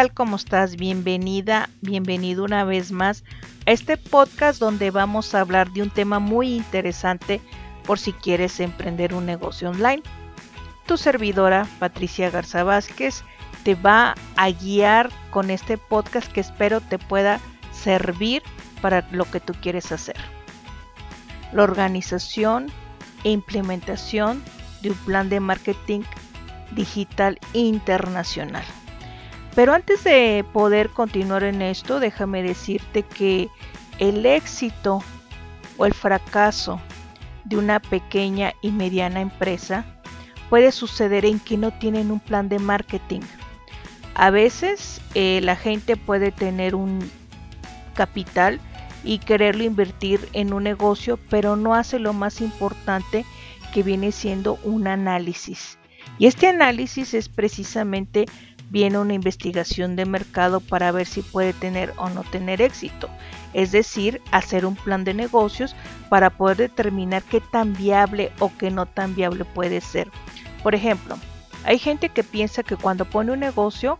tal? ¿Cómo estás? Bienvenida, bienvenido una vez más a este podcast donde vamos a hablar de un tema muy interesante por si quieres emprender un negocio online. Tu servidora, Patricia Garza Vázquez, te va a guiar con este podcast que espero te pueda servir para lo que tú quieres hacer. La organización e implementación de un plan de marketing digital internacional. Pero antes de poder continuar en esto, déjame decirte que el éxito o el fracaso de una pequeña y mediana empresa puede suceder en que no tienen un plan de marketing. A veces eh, la gente puede tener un capital y quererlo invertir en un negocio, pero no hace lo más importante que viene siendo un análisis. Y este análisis es precisamente viene una investigación de mercado para ver si puede tener o no tener éxito. Es decir, hacer un plan de negocios para poder determinar qué tan viable o qué no tan viable puede ser. Por ejemplo, hay gente que piensa que cuando pone un negocio,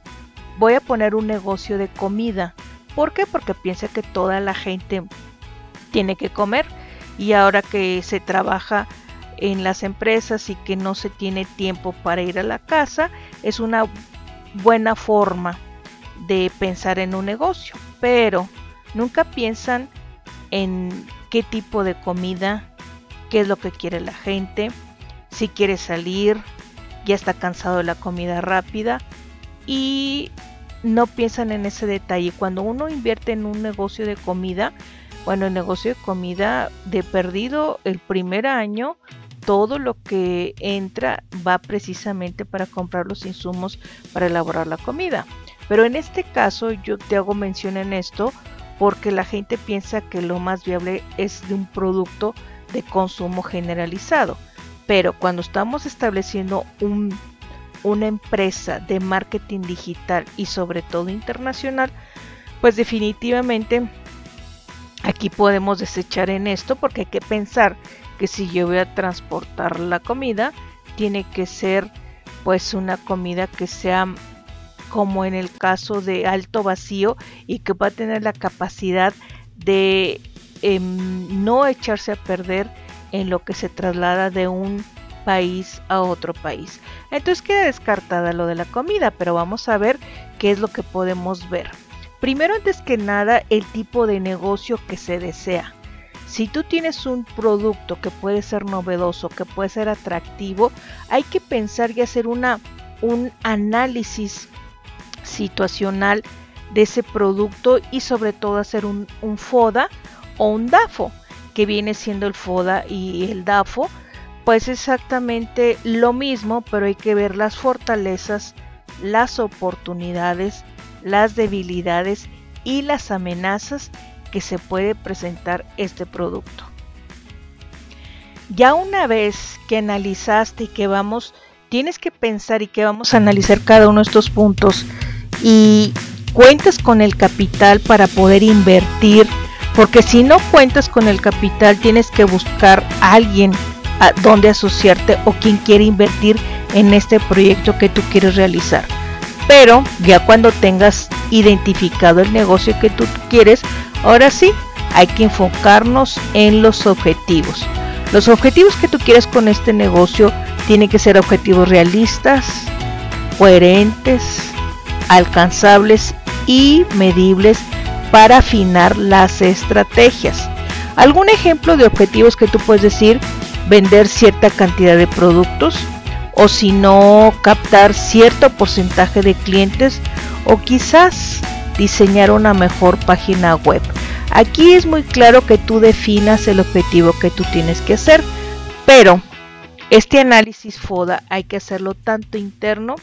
voy a poner un negocio de comida. ¿Por qué? Porque piensa que toda la gente tiene que comer y ahora que se trabaja en las empresas y que no se tiene tiempo para ir a la casa, es una buena forma de pensar en un negocio, pero nunca piensan en qué tipo de comida, qué es lo que quiere la gente, si quiere salir, ya está cansado de la comida rápida y no piensan en ese detalle. Cuando uno invierte en un negocio de comida, bueno, el negocio de comida de perdido el primer año todo lo que entra va precisamente para comprar los insumos para elaborar la comida. Pero en este caso yo te hago mención en esto porque la gente piensa que lo más viable es de un producto de consumo generalizado. Pero cuando estamos estableciendo una empresa de marketing digital y sobre todo internacional, pues definitivamente aquí podemos desechar en esto porque hay que pensar que si yo voy a transportar la comida, tiene que ser pues una comida que sea como en el caso de alto vacío y que va a tener la capacidad de em, no echarse a perder en lo que se traslada de un país a otro país. Entonces queda descartada lo de la comida, pero vamos a ver qué es lo que podemos ver. Primero, antes que nada, el tipo de negocio que se desea. Si tú tienes un producto que puede ser novedoso, que puede ser atractivo, hay que pensar y hacer una, un análisis situacional de ese producto y sobre todo hacer un, un FODA o un DAFO, que viene siendo el FODA y el DAFO, pues exactamente lo mismo, pero hay que ver las fortalezas, las oportunidades, las debilidades y las amenazas que se puede presentar este producto. Ya una vez que analizaste y que vamos, tienes que pensar y que vamos a analizar cada uno de estos puntos y cuentas con el capital para poder invertir, porque si no cuentas con el capital tienes que buscar a alguien a donde asociarte o quien quiere invertir en este proyecto que tú quieres realizar. Pero ya cuando tengas identificado el negocio que tú quieres, Ahora sí, hay que enfocarnos en los objetivos. Los objetivos que tú quieres con este negocio tienen que ser objetivos realistas, coherentes, alcanzables y medibles para afinar las estrategias. Algún ejemplo de objetivos que tú puedes decir, vender cierta cantidad de productos o si no, captar cierto porcentaje de clientes o quizás diseñar una mejor página web. Aquí es muy claro que tú definas el objetivo que tú tienes que hacer, pero este análisis FODA hay que hacerlo tanto interno,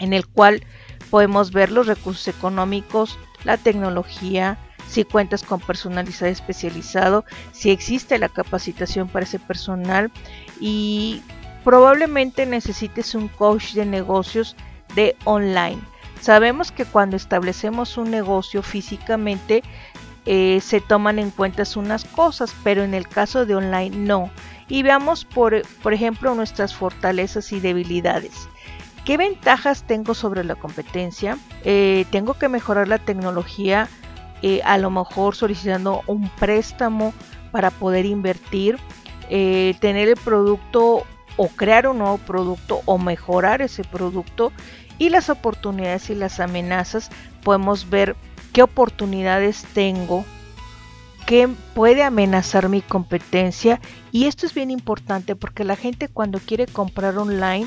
en el cual podemos ver los recursos económicos, la tecnología, si cuentas con personalizado especializado, si existe la capacitación para ese personal y probablemente necesites un coach de negocios de online. Sabemos que cuando establecemos un negocio físicamente eh, se toman en cuenta unas cosas, pero en el caso de online no. Y veamos, por, por ejemplo, nuestras fortalezas y debilidades. ¿Qué ventajas tengo sobre la competencia? Eh, tengo que mejorar la tecnología, eh, a lo mejor solicitando un préstamo para poder invertir, tener el producto o crear un nuevo producto o mejorar ese producto y las oportunidades y las amenazas podemos ver qué oportunidades tengo qué puede amenazar mi competencia y esto es bien importante porque la gente cuando quiere comprar online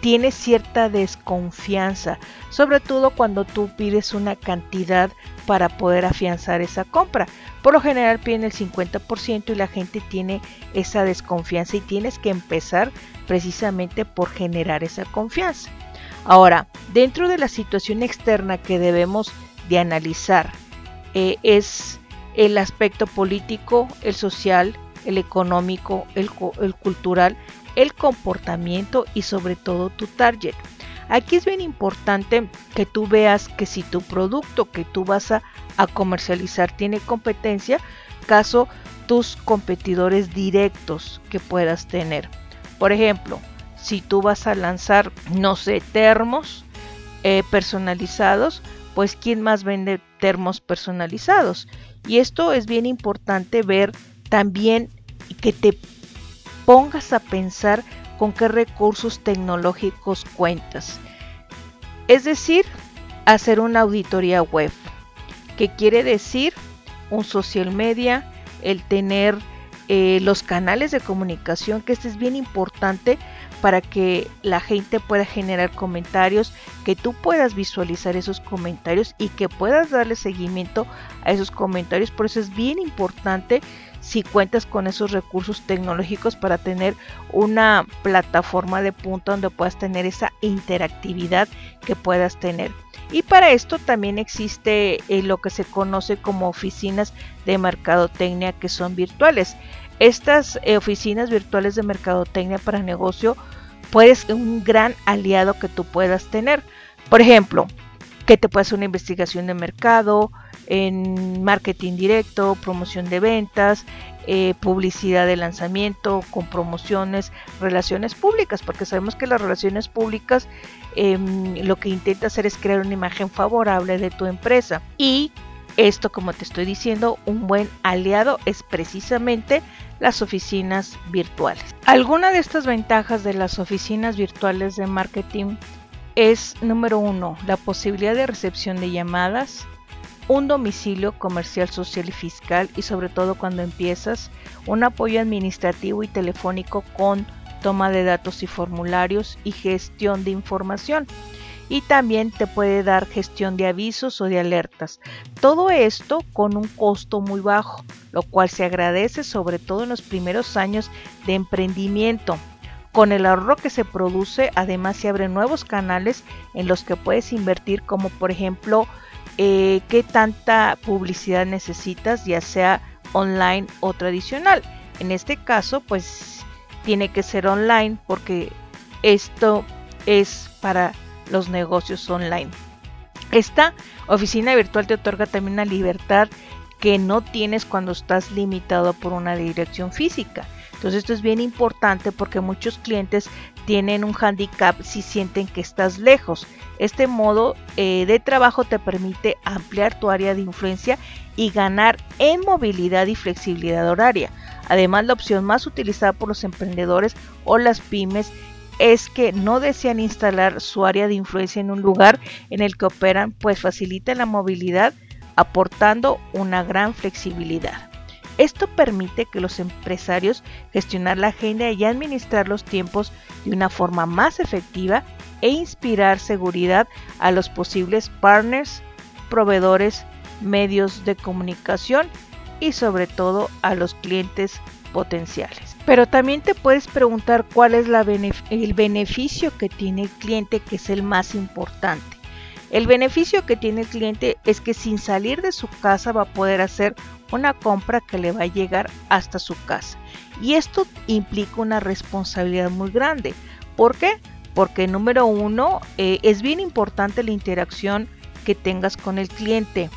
tiene cierta desconfianza, sobre todo cuando tú pides una cantidad para poder afianzar esa compra. Por lo general piden el 50% y la gente tiene esa desconfianza y tienes que empezar precisamente por generar esa confianza. Ahora, dentro de la situación externa que debemos de analizar eh, es el aspecto político, el social, el económico, el, cultural, el comportamiento y sobre todo tu target. Aquí es bien importante que tú veas que si tu producto que tú vas a, comercializar tiene competencia, caso tus competidores directos que puedas tener. Por ejemplo, si tú vas a lanzar, no sé, termos eh, personalizados, pues ¿quién más vende termos personalizados? Y esto es bien importante ver también que te pongas a pensar con qué recursos tecnológicos cuentas. Es decir, hacer una auditoría web, que quiere decir un social media, el tener eh, los canales de comunicación, que esto es bien importante para que la gente pueda generar comentarios, que tú puedas visualizar esos comentarios y que puedas darle seguimiento a esos comentarios. Por eso es bien importante si cuentas con esos recursos tecnológicos para tener una plataforma de punto donde puedas tener esa interactividad que puedas tener. Y para esto también existe eh, lo que se conoce como oficinas de mercadotecnia que son virtuales. Estas eh, oficinas virtuales de mercadotecnia para negocio puedes un gran aliado que tú puedas tener. Por ejemplo, que te puede hacer una investigación de mercado, en marketing directo, promoción de ventas, eh, publicidad de lanzamiento, con promociones, relaciones públicas, porque sabemos que las relaciones públicas em, lo que intenta hacer es crear una imagen favorable de tu empresa. Y esto, como te estoy diciendo, un buen aliado es precisamente las oficinas virtuales. Alguna de estas ventajas de las oficinas virtuales de marketing es, número uno, la posibilidad de recepción de llamadas, un domicilio comercial, social y fiscal y sobre todo cuando empiezas, un apoyo administrativo y telefónico con toma de datos y formularios y gestión de información y también te puede dar gestión de avisos o de alertas. Todo esto con un costo muy bajo, lo cual se agradece sobre todo en los primeros años de emprendimiento. Con el ahorro que se produce, además se abren nuevos canales en los que puedes invertir, como por ejemplo, eh, qué tanta publicidad necesitas, ya sea online o tradicional. En este caso, pues tiene que ser online porque esto es para los negocios online. Esta oficina virtual te otorga también una libertad que no tienes cuando estás limitado por una dirección física. Entonces esto es bien importante porque muchos clientes tienen un handicap si sienten que estás lejos. Este modo eh, de trabajo te permite ampliar tu área de influencia y ganar en movilidad y flexibilidad horaria. Además, la opción más utilizada por los emprendedores o las pymes es que no desean instalar su área de influencia en un lugar en el que operan, pues facilita la movilidad aportando una gran flexibilidad. Esto permite que los empresarios gestionar la agenda y administrar los tiempos de una forma más efectiva e inspirar seguridad a los posibles partners, proveedores, medios de comunicación y sobre todo a los clientes potenciales. Pero también te puedes preguntar cuál es el beneficio que tiene el cliente, que es el más importante. El beneficio que tiene el cliente es que sin salir de su casa va a poder hacer una compra que le va a llegar hasta su casa. Y esto implica una responsabilidad muy grande. ¿Por qué? Porque número uno, eh, es bien importante la interacción que tengas con el cliente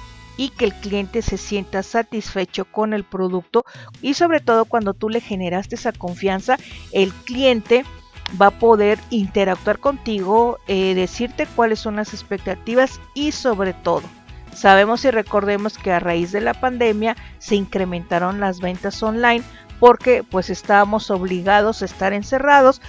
y que el cliente se sienta satisfecho con el producto y sobre todo cuando tú le generaste esa confianza, el cliente va a poder interactuar contigo, eh, decirte cuáles son las expectativas y sobre todo, sabemos y recordemos que a raíz de la pandemia se incrementaron las ventas online porque pues estábamos obligados a estar encerrados,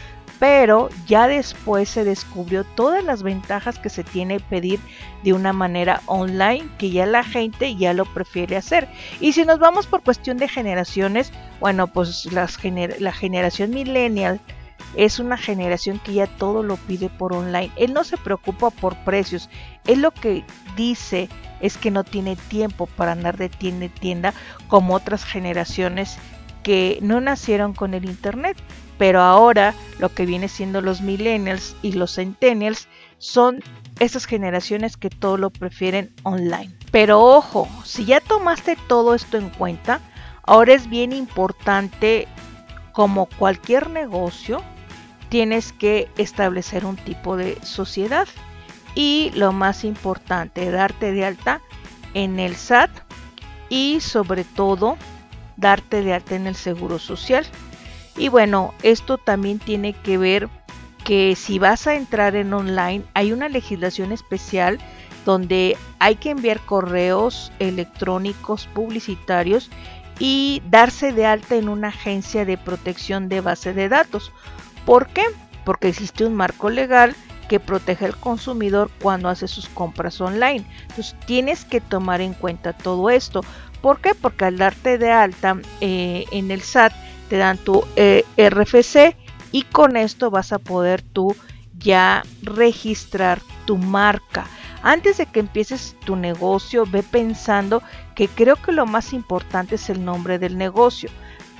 pero ya después se descubrió todas las ventajas que se tiene pedir de una manera online que ya la gente ya lo prefiere hacer. Y si nos vamos por cuestión de generaciones, bueno, pues las la generación millennial es una generación que ya todo lo pide por online. Él no se preocupa por precios. Él lo que dice es que no tiene tiempo para andar de tienda en tienda como otras generaciones que no nacieron con el internet. Pero ahora lo que viene siendo los millennials y los centennials son esas generaciones que todo lo prefieren online. Pero ojo, si ya tomaste todo esto en cuenta, ahora es bien importante como cualquier negocio tienes que establecer un tipo de sociedad y lo más importante, darte de alta en el SAT y sobre todo darte de alta en el Seguro Social. Y bueno, esto también tiene que ver que si vas a entrar en online hay una legislación especial donde hay que enviar correos electrónicos publicitarios y darse de alta en una agencia de protección de base de datos. ¿Por qué? Porque existe un marco legal que protege al consumidor cuando hace sus compras online. Entonces tienes que tomar en cuenta todo esto. ¿Por qué? Porque al darte de alta eh, en el SAT te dan tu eh, RFC y con esto vas a poder tú ya registrar tu marca. Antes de que empieces tu negocio, ve pensando que creo que lo más importante es el nombre del negocio.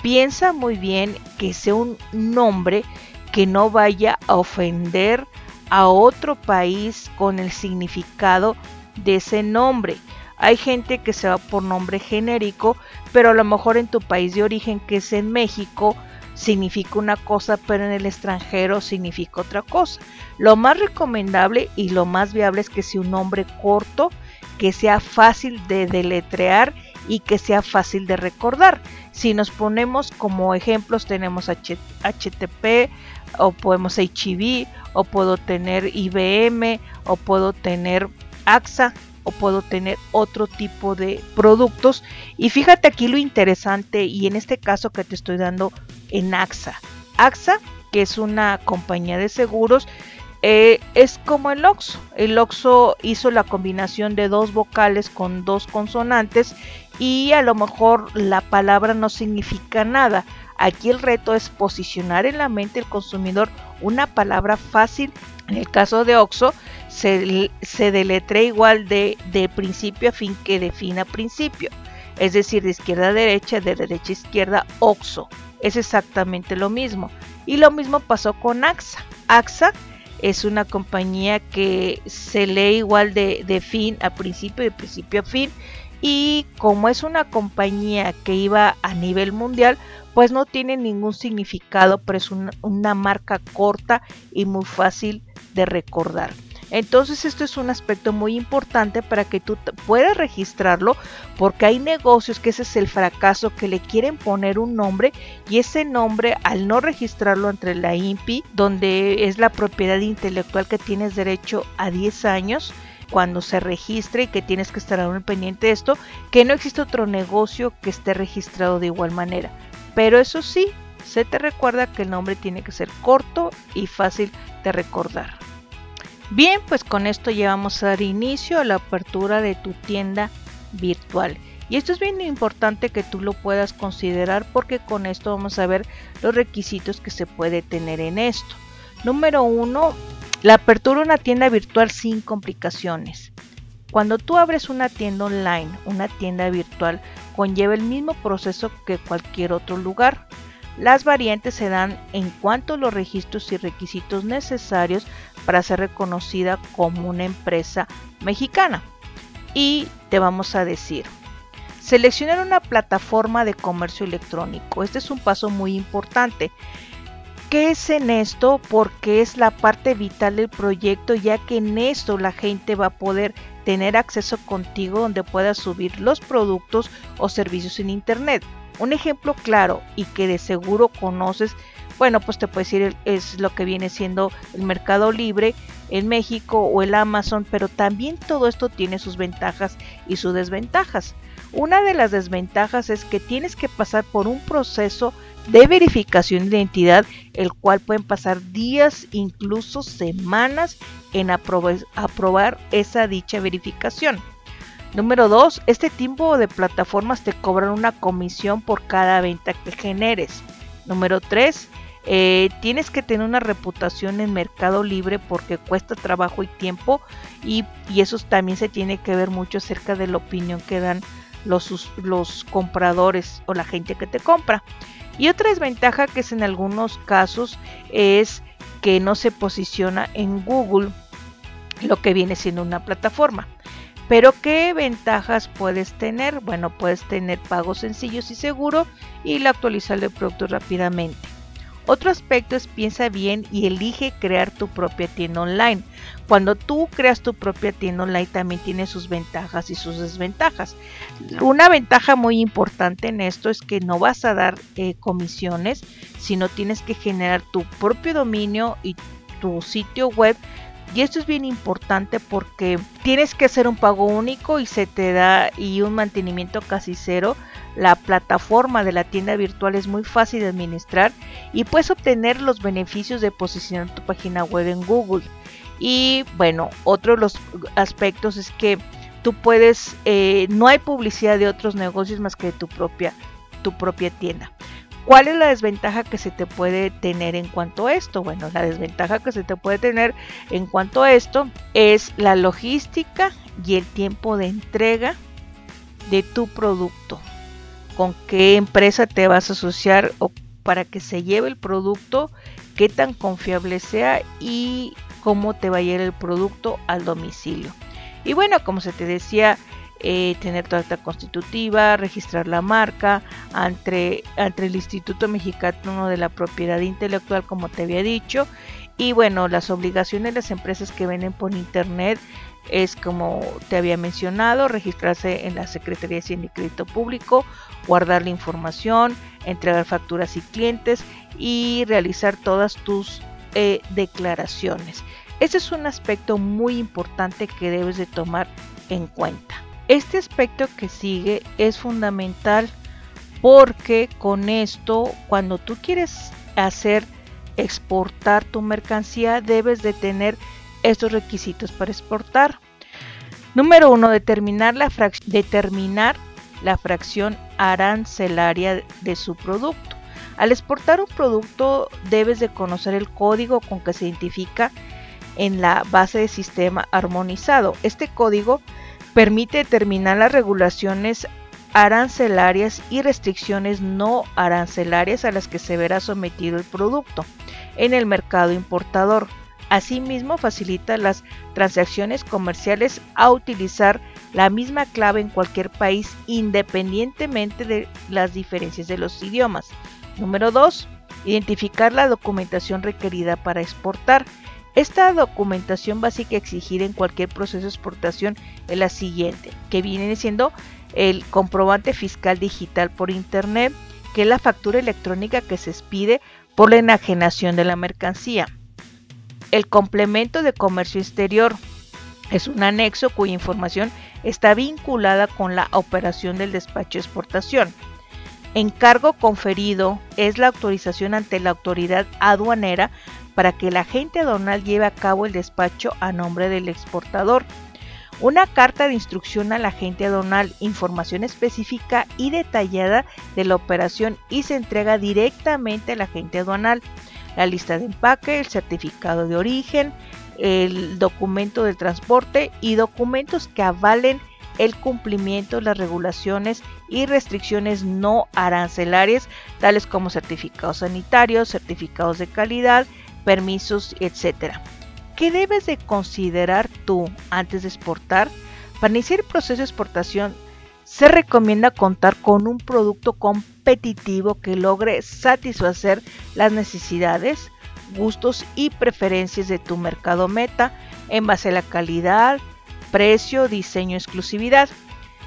Piensa muy bien que sea un nombre que no vaya a ofender a otro país con el significado de ese nombre. Hay gente que se va por nombre genérico, pero a lo mejor en tu país de origen, que es en México, significa una cosa, pero en el extranjero significa otra cosa. Lo más recomendable y lo más viable es que sea un nombre corto, que sea fácil de deletrear y que sea fácil de recordar. Si nos ponemos como ejemplos, tenemos HTTP, o podemos HIV, o puedo tener IBM, o puedo tener AXA, o puedo tener otro tipo de productos. Y fíjate aquí lo interesante, y en este caso que te estoy dando en AXA. AXA, que es una compañía de seguros, eh, es como el OXO. El OXO hizo la combinación de dos vocales con dos consonantes y a lo mejor la palabra no significa nada. Aquí el reto es posicionar en la mente del consumidor una palabra fácil. En el caso de OXO se, se deletrea igual de, de principio a fin que de fin a principio. Es decir, de izquierda a derecha, de derecha a izquierda, OXO. Es exactamente lo mismo. Y lo mismo pasó con AXA. AXA es una compañía que se lee igual de, fin a principio, de principio a fin. Y como es una compañía que iba a nivel mundial, pues no tiene ningún significado, pero es una marca corta y muy fácil de recordar. Entonces esto es un aspecto muy importante para que tú puedas registrarlo porque hay negocios que ese es el fracaso que le quieren poner un nombre y ese nombre al no registrarlo entre la INPI donde es la propiedad intelectual que tienes derecho a 10 años cuando se registre y que tienes que estar aún pendiente de esto, que no existe otro negocio que esté registrado de igual manera. Pero eso sí, se te recuerda que el nombre tiene que ser corto y fácil de recordar. Bien, pues con esto ya vamos a dar inicio a la apertura de tu tienda virtual. Y esto es bien importante que tú lo puedas considerar porque con esto vamos a ver los requisitos que se puede tener en esto. Número uno, la apertura de una tienda virtual sin complicaciones. Cuando tú abres una tienda online, una tienda virtual, conlleva el mismo proceso que cualquier otro lugar. Las variantes se dan en cuanto a los registros y requisitos necesarios para ser reconocida como una empresa mexicana. Y te vamos a decir, seleccionar una plataforma de comercio electrónico. Este es un paso muy importante. ¿Qué es en esto? Porque es la parte vital del proyecto, ya que en esto la gente va a poder tener acceso contigo donde puedas subir los productos o servicios en Internet. Un ejemplo claro y que de seguro conoces bueno, pues te puedes decir es lo que viene siendo el Mercado Libre en México o el Amazon, pero también todo esto tiene sus ventajas y sus desventajas. Una de las desventajas es que tienes que pasar por un proceso de verificación de identidad, el cual pueden pasar días, incluso semanas en aprobar esa dicha verificación. Número 2. Este tipo de plataformas te cobran una comisión por cada venta que generes. Número 3. Eh, tienes que tener una reputación en Mercado Libre porque cuesta trabajo y tiempo y, eso también se tiene que ver mucho acerca de la opinión que dan los, los compradores o la gente que te compra. Y otra desventaja que es en algunos casos es que no se posiciona en Google lo que viene siendo una plataforma. Pero ¿qué ventajas puedes tener? Bueno, puedes tener pagos sencillos y seguros y la actualización del producto rápidamente. Otro aspecto es piensa bien y elige crear tu propia tienda online. Cuando tú creas tu propia tienda online también tiene sus ventajas y sus desventajas. Una ventaja muy importante en esto es que no vas a dar eh, comisiones, sino tienes que generar tu propio dominio y tu sitio web y esto es bien importante porque tienes que hacer un pago único y se te da y un mantenimiento casi cero. La plataforma de la tienda virtual es muy fácil de administrar y puedes obtener los beneficios de posicionar tu página web en Google. Y bueno, otro de los aspectos es que tú puedes, eh, no hay publicidad de otros negocios más que de tu propia, tu propia tienda. ¿Cuál es la desventaja que se te puede tener en cuanto a esto? Bueno, la desventaja que se te puede tener en cuanto a esto es la logística y el tiempo de entrega de tu producto. Con qué empresa te vas a asociar o para que se lleve el producto, qué tan confiable sea y cómo te va a llegar el producto al domicilio. Y bueno, como se te decía, eh, tener tu acta constitutiva, registrar la marca ante, ante el Instituto Mexicano de la Propiedad Intelectual, como te había dicho. Y bueno, las obligaciones de las empresas que venden por internet es como te había mencionado, registrarse en la Secretaría de Hacienda y Crédito Público, guardar la información, entregar facturas y clientes y realizar todas tus eh, declaraciones. Ese es un aspecto muy importante que debes de tomar en cuenta. Este aspecto que sigue es fundamental porque con esto, cuando tú quieres hacer exportar tu mercancía, debes de tener estos requisitos para exportar. Número uno, determinar la, determinar la fracción arancelaria de su producto. Al exportar un producto debes de conocer el código con que se identifica en la base de sistema armonizado. Este código permite determinar las regulaciones arancelarias y restricciones no arancelarias a las que se verá sometido el producto en el mercado importador. Asimismo, facilita las transacciones comerciales a utilizar la misma clave en cualquier país independientemente de las diferencias de los idiomas. Número 2. Identificar la documentación requerida para exportar. Esta documentación básica exigir en cualquier proceso de exportación es la siguiente, que viene siendo el comprobante fiscal digital por Internet, que es la factura electrónica que se expide por la enajenación de la mercancía. El complemento de comercio exterior es un anexo cuya información está vinculada con la operación del despacho de exportación. Encargo conferido es la autorización ante la autoridad aduanera para que el agente aduanal lleve a cabo el despacho a nombre del exportador. Una carta de instrucción al agente aduanal, información específica y detallada de la operación y se entrega directamente al agente aduanal. La lista de empaque, el certificado de origen, el documento de transporte y documentos que avalen el cumplimiento de las regulaciones y restricciones no arancelarias, tales como certificados sanitarios, certificados de calidad, permisos, etc. ¿Qué debes de considerar tú antes de exportar? Para iniciar el proceso de exportación se recomienda contar con un producto competitivo que logre satisfacer las necesidades, gustos y preferencias de tu mercado meta en base a la calidad, precio, diseño, exclusividad.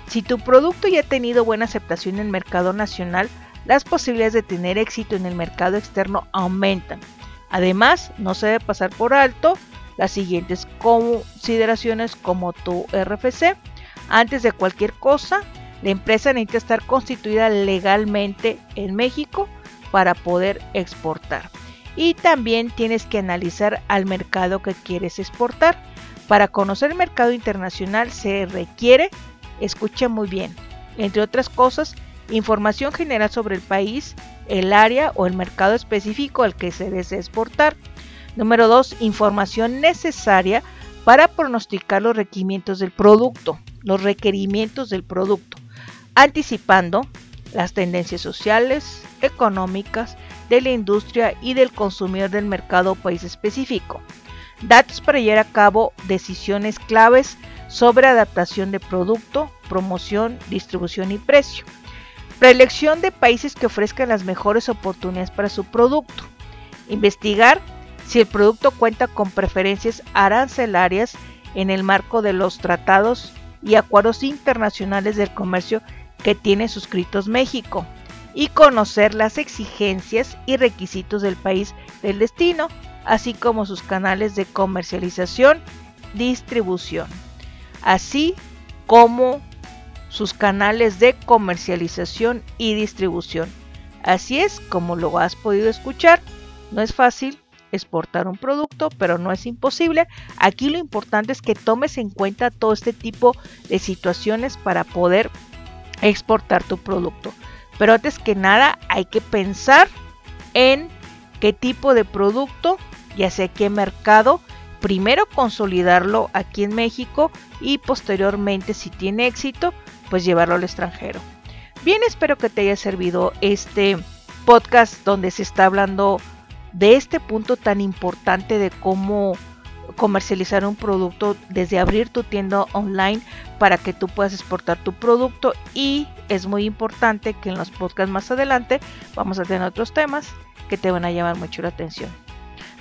Si tu producto ya ha tenido buena aceptación en el mercado nacional, las posibilidades de tener éxito en el mercado externo aumentan. Además, no se debe pasar por alto las siguientes consideraciones como tu RFC. Antes de cualquier cosa, la empresa necesita estar constituida legalmente en México para poder exportar. Y también tienes que analizar al mercado que quieres exportar. Para conocer el mercado internacional se requiere, escucha muy bien, entre otras cosas, información general sobre el país, el área o el mercado específico al que se desea exportar. Número 2. Información necesaria para pronosticar los requerimientos del producto, los requerimientos del producto, anticipando las tendencias sociales, económicas, de la industria y del consumidor del mercado o país específico. Datos para llevar a cabo decisiones claves sobre adaptación de producto, promoción, distribución y precio. Preelección de países que ofrezcan las mejores oportunidades para su producto. Investigar si el producto cuenta con preferencias arancelarias en el marco de los tratados y acuerdos internacionales del comercio que tiene suscritos México y conocer las exigencias y requisitos del país del destino, así como sus canales de comercialización, distribución, así como sus canales de comercialización y distribución. Así es como lo has podido escuchar, no es fácil exportar un producto, pero no es imposible. Aquí lo importante es que tomes en cuenta todo este tipo de situaciones para poder exportar tu producto. Pero antes que nada hay que pensar en qué tipo de producto y hacia qué mercado. Primero consolidarlo aquí en México y posteriormente si tiene éxito pues llevarlo al extranjero. Bien, espero que te haya servido este podcast donde se está hablando de este punto tan importante de cómo comercializar un producto desde abrir tu tienda online para que tú puedas exportar tu producto y es muy importante que en los podcasts más adelante vamos a tener otros temas que te van a llamar mucho la atención.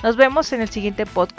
Nos vemos en el siguiente podcast.